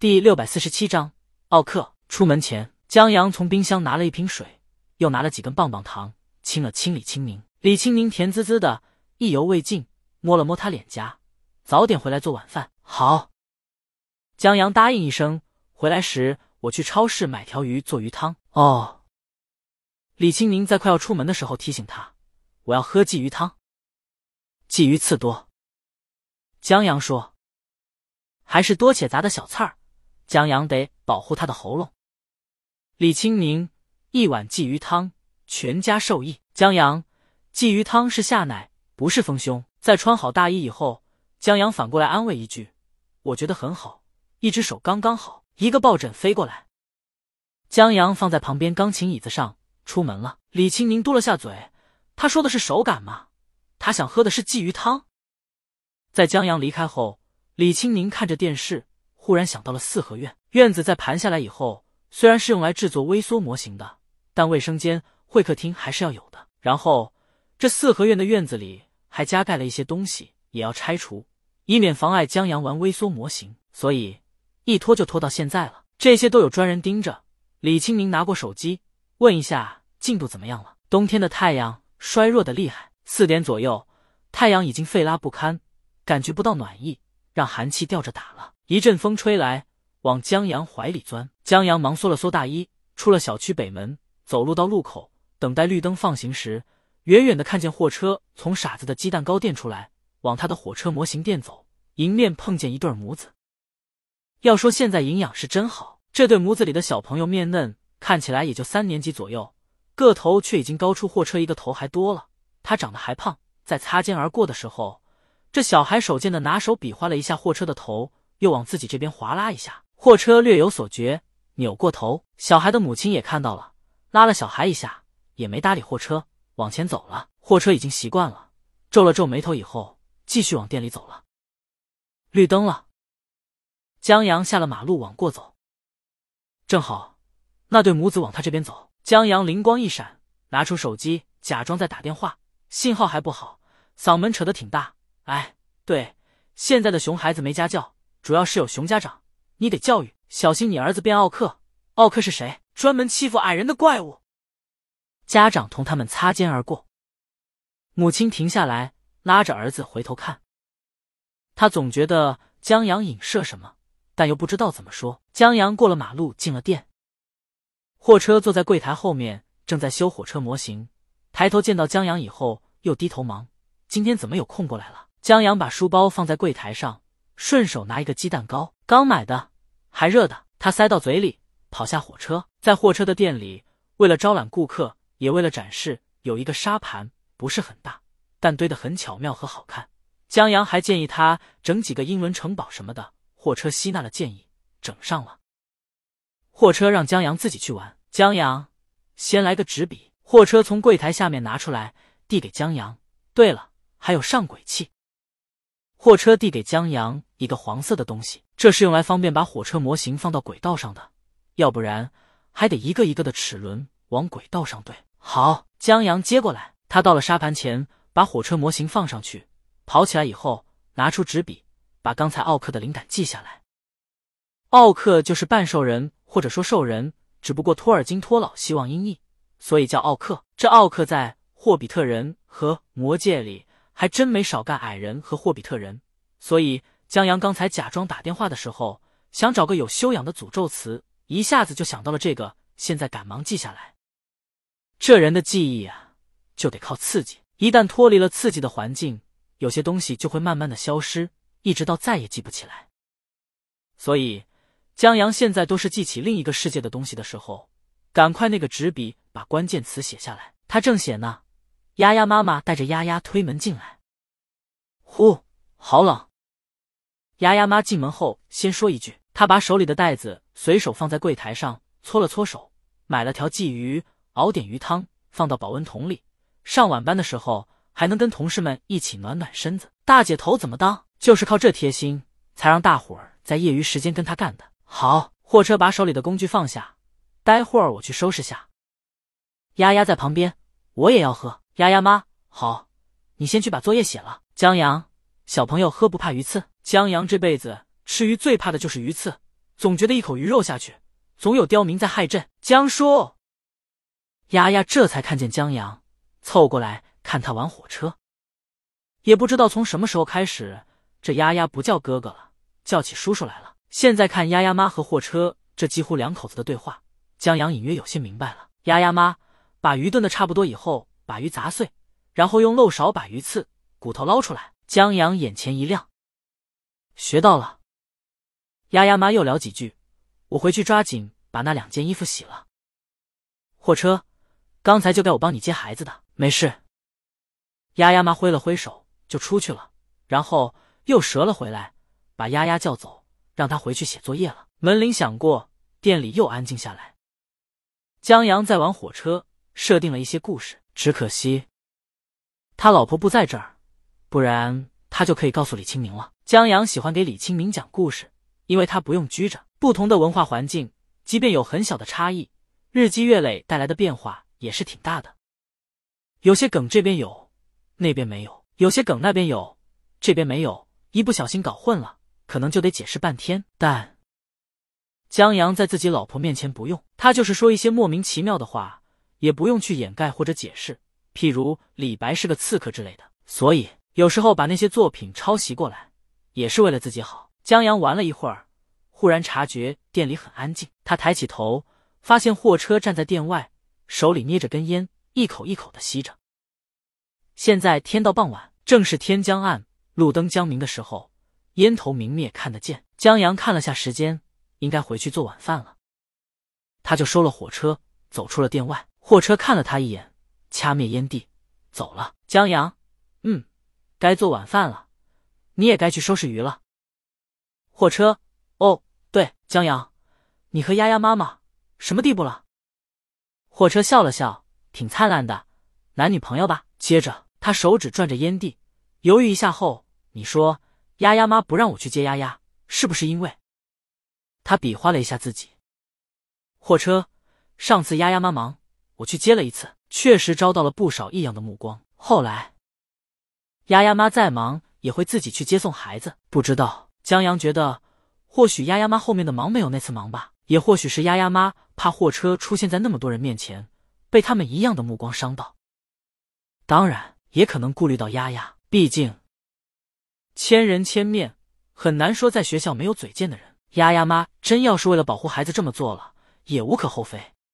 第六百四十七章奥克。出门前，江阳从冰箱拿了一瓶水，又拿了几根棒棒糖，亲了亲李青宁。李青宁甜滋滋的，意犹未尽，摸了摸他脸颊：“早点回来做晚饭。”好。江阳答应一声。回来时，我去超市买条鱼做鱼汤。哦。李青宁在快要出门的时候提醒他：“我要喝鲫鱼汤，鲫鱼刺多。”江阳说：“还是多且杂的小刺儿，江阳得保护他的喉咙。”李青宁一碗鲫鱼汤，全家受益。江阳，鲫鱼汤是下奶，不是丰胸。在穿好大衣以后，江阳反过来安慰一句：“我觉得很好，一只手刚刚好。”一个抱枕飞过来，江阳放在旁边钢琴椅子上。出门了，李青宁嘟了下嘴。他说的是手感吗？他想喝的是鲫鱼汤。在江阳离开后，李青宁看着电视，忽然想到了四合院。院子在盘下来以后，虽然是用来制作微缩模型的，但卫生间、会客厅还是要有的。然后，这四合院的院子里还加盖了一些东西，也要拆除，以免妨碍江阳玩微缩模型。所以，一拖就拖到现在了。这些都有专人盯着。李青宁拿过手机。问一下进度怎么样了？冬天的太阳衰弱的厉害，四点左右，太阳已经费拉不堪，感觉不到暖意，让寒气吊着打了。一阵风吹来，往江阳怀里钻。江阳忙缩了缩大衣，出了小区北门，走路到路口，等待绿灯放行时，远远的看见货车从傻子的鸡蛋糕店出来，往他的火车模型店走。迎面碰见一对母子。要说现在营养是真好，这对母子里的小朋友面嫩。看起来也就三年级左右，个头却已经高出货车一个头还多了。他长得还胖，在擦肩而过的时候，这小孩手贱的拿手比划了一下货车的头，又往自己这边划拉一下。货车略有所觉，扭过头。小孩的母亲也看到了，拉了小孩一下，也没搭理货车，往前走了。货车已经习惯了，皱了皱眉头以后，继续往店里走了。绿灯了，江阳下了马路往过走，正好。那对母子往他这边走，江阳灵光一闪，拿出手机，假装在打电话，信号还不好，嗓门扯得挺大。哎，对，现在的熊孩子没家教，主要是有熊家长，你得教育，小心你儿子变奥克。奥克是谁？专门欺负矮人的怪物。家长同他们擦肩而过，母亲停下来，拉着儿子回头看。他总觉得江阳影射什么，但又不知道怎么说。江阳过了马路，进了店。货车坐在柜台后面，正在修火车模型。抬头见到江阳以后，又低头忙。今天怎么有空过来了？江阳把书包放在柜台上，顺手拿一个鸡蛋糕，刚买的，还热的。他塞到嘴里，跑下火车。在货车的店里，为了招揽顾客，也为了展示，有一个沙盘，不是很大，但堆得很巧妙和好看。江阳还建议他整几个英伦城堡什么的。货车吸纳了建议，整上了。货车让江阳自己去玩。江阳，先来个纸笔。货车从柜台下面拿出来，递给江阳。对了，还有上轨器。货车递给江阳一个黄色的东西，这是用来方便把火车模型放到轨道上的，要不然还得一个一个的齿轮往轨道上对。好，江阳接过来。他到了沙盘前，把火车模型放上去，跑起来以后，拿出纸笔，把刚才奥克的灵感记下来。奥克就是半兽人。或者说兽人，只不过托尔金托老希望音译，所以叫奥克。这奥克在霍比特人和魔界里还真没少干矮人和霍比特人。所以江阳刚才假装打电话的时候，想找个有修养的诅咒词，一下子就想到了这个，现在赶忙记下来。这人的记忆啊，就得靠刺激，一旦脱离了刺激的环境，有些东西就会慢慢的消失，一直到再也记不起来。所以。江阳现在都是记起另一个世界的东西的时候，赶快那个纸笔把关键词写下来。他正写呢，丫丫妈妈带着丫丫推门进来。呼，好冷。丫丫妈进门后先说一句，她把手里的袋子随手放在柜台上，搓了搓手，买了条鲫鱼，熬点鱼汤，放到保温桶里。上晚班的时候还能跟同事们一起暖暖身子。大姐头怎么当？就是靠这贴心，才让大伙儿在业余时间跟她干的。好，货车把手里的工具放下，待会儿我去收拾下。丫丫在旁边，我也要喝。丫丫妈，好，你先去把作业写了。江阳，小朋友喝不怕鱼刺。江阳这辈子吃鱼最怕的就是鱼刺，总觉得一口鱼肉下去，总有刁民在害朕。江叔，丫丫这才看见江阳，凑过来看他玩火车。也不知道从什么时候开始，这丫丫不叫哥哥了，叫起叔叔来了。现在看丫丫妈和货车这几乎两口子的对话，江阳隐约有些明白了。丫丫妈把鱼炖的差不多以后，把鱼砸碎，然后用漏勺把鱼刺骨头捞出来。江阳眼前一亮，学到了。丫丫妈又聊几句，我回去抓紧把那两件衣服洗了。货车，刚才就该我帮你接孩子的，没事。丫丫妈挥了挥手就出去了，然后又折了回来，把丫丫叫走，让她回去写作业了。门铃响过，店里又安静下来。江阳在玩火车，设定了一些故事，只可惜他老婆不在这儿，不然他就可以告诉李清明了。江阳喜欢给李清明讲故事，因为他不用拘着。不同的文化环境，即便有很小的差异，日积月累带来的变化也是挺大的。有些梗这边有，那边没有；有些梗那边有，这边没有。一不小心搞混了，可能就得解释半天。但江阳在自己老婆面前不用，他就是说一些莫名其妙的话，也不用去掩盖或者解释，譬如李白是个刺客之类的。所以有时候把那些作品抄袭过来，也是为了自己好。江阳玩了一会儿，忽然察觉店里很安静，他抬起头，发现货车站在店外，手里捏着根烟，一口一口的吸着。现在天到傍晚，正是天将暗、路灯将明的时候，烟头明灭看得见。江阳看了下时间。应该回去做晚饭了，他就收了火车，走出了店外。货车看了他一眼，掐灭烟蒂，走了。江阳，嗯，该做晚饭了，你也该去收拾鱼了。货车，哦，对，江阳，你和丫丫妈妈什么地步了？货车笑了笑，挺灿烂的，男女朋友吧。接着，他手指转着烟蒂，犹豫一下后，你说丫丫妈不让我去接丫丫，是不是因为？他比划了一下自己，货车。上次丫丫妈忙，我去接了一次，确实招到了不少异样的目光。后来，丫丫妈再忙也会自己去接送孩子。不知道江阳觉得，或许丫丫妈后面的忙没有那次忙吧，也或许是丫丫妈怕货车出现在那么多人面前，被他们一样的目光伤到。当然，也可能顾虑到丫丫，毕竟千人千面，很难说在学校没有嘴贱的人。丫丫妈真要是为了保护孩子这么做了，也无可厚非。